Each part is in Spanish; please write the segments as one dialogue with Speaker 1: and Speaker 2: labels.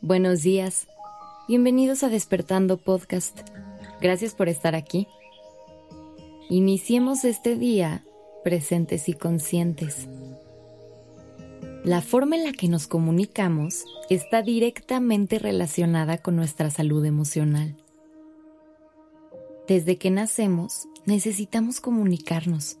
Speaker 1: Buenos días. Bienvenidos a Despertando Podcast. Gracias por estar aquí. Iniciemos este día presentes y conscientes. La forma en la que nos comunicamos está directamente relacionada con nuestra salud emocional. Desde que nacemos necesitamos comunicarnos.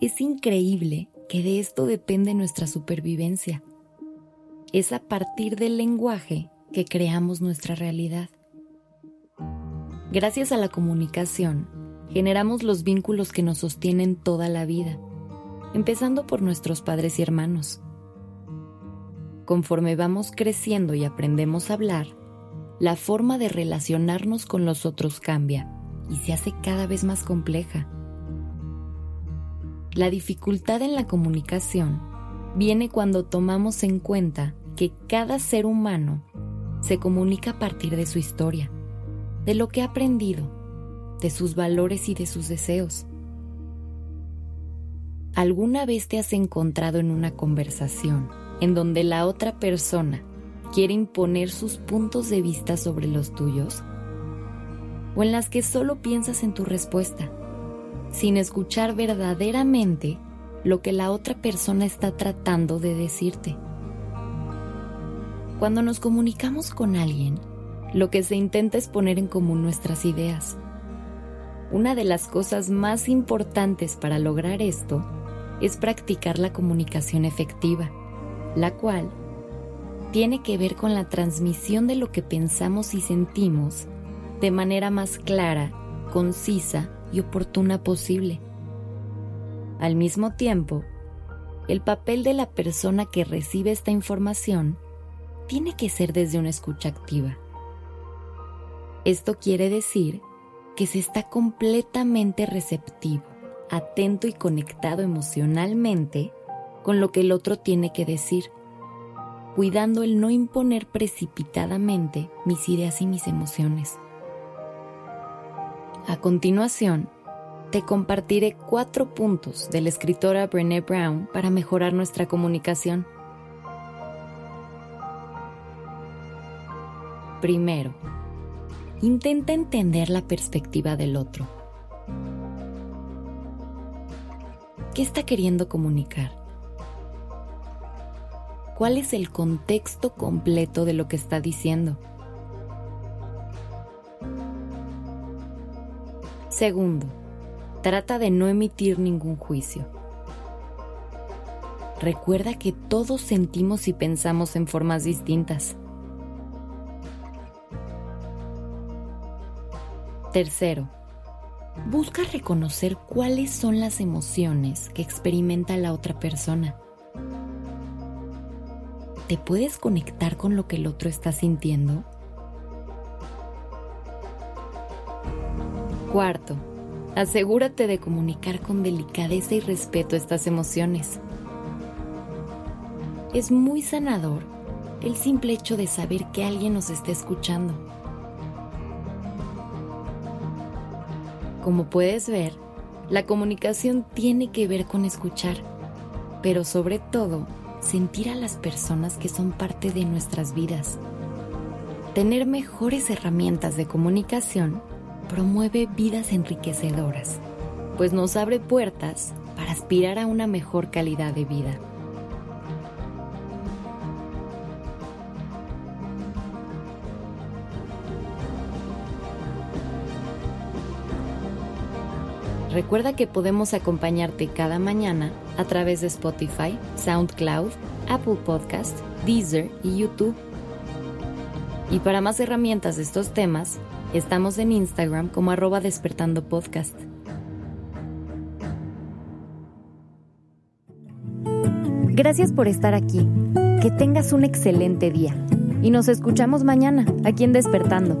Speaker 1: Es increíble que de esto depende nuestra supervivencia. Es a partir del lenguaje que creamos nuestra realidad. Gracias a la comunicación, generamos los vínculos que nos sostienen toda la vida, empezando por nuestros padres y hermanos. Conforme vamos creciendo y aprendemos a hablar, la forma de relacionarnos con los otros cambia y se hace cada vez más compleja. La dificultad en la comunicación viene cuando tomamos en cuenta que cada ser humano se comunica a partir de su historia, de lo que ha aprendido, de sus valores y de sus deseos. ¿Alguna vez te has encontrado en una conversación en donde la otra persona quiere imponer sus puntos de vista sobre los tuyos? ¿O en las que solo piensas en tu respuesta? sin escuchar verdaderamente lo que la otra persona está tratando de decirte. Cuando nos comunicamos con alguien, lo que se intenta es poner en común nuestras ideas. Una de las cosas más importantes para lograr esto es practicar la comunicación efectiva, la cual tiene que ver con la transmisión de lo que pensamos y sentimos de manera más clara, concisa y oportuna posible. Al mismo tiempo, el papel de la persona que recibe esta información tiene que ser desde una escucha activa. Esto quiere decir que se está completamente receptivo, atento y conectado emocionalmente con lo que el otro tiene que decir, cuidando el no imponer precipitadamente mis ideas y mis emociones. A continuación, te compartiré cuatro puntos de la escritora Brené Brown para mejorar nuestra comunicación. Primero, intenta entender la perspectiva del otro. ¿Qué está queriendo comunicar? ¿Cuál es el contexto completo de lo que está diciendo? Segundo, trata de no emitir ningún juicio. Recuerda que todos sentimos y pensamos en formas distintas. Tercero, busca reconocer cuáles son las emociones que experimenta la otra persona. ¿Te puedes conectar con lo que el otro está sintiendo? Cuarto, asegúrate de comunicar con delicadeza y respeto estas emociones. Es muy sanador el simple hecho de saber que alguien nos está escuchando. Como puedes ver, la comunicación tiene que ver con escuchar, pero sobre todo sentir a las personas que son parte de nuestras vidas. Tener mejores herramientas de comunicación promueve vidas enriquecedoras, pues nos abre puertas para aspirar a una mejor calidad de vida. Recuerda que podemos acompañarte cada mañana a través de Spotify, SoundCloud, Apple Podcast, Deezer y YouTube. Y para más herramientas de estos temas, Estamos en Instagram como arroba despertando podcast. Gracias por estar aquí. Que tengas un excelente día. Y nos escuchamos mañana aquí en Despertando.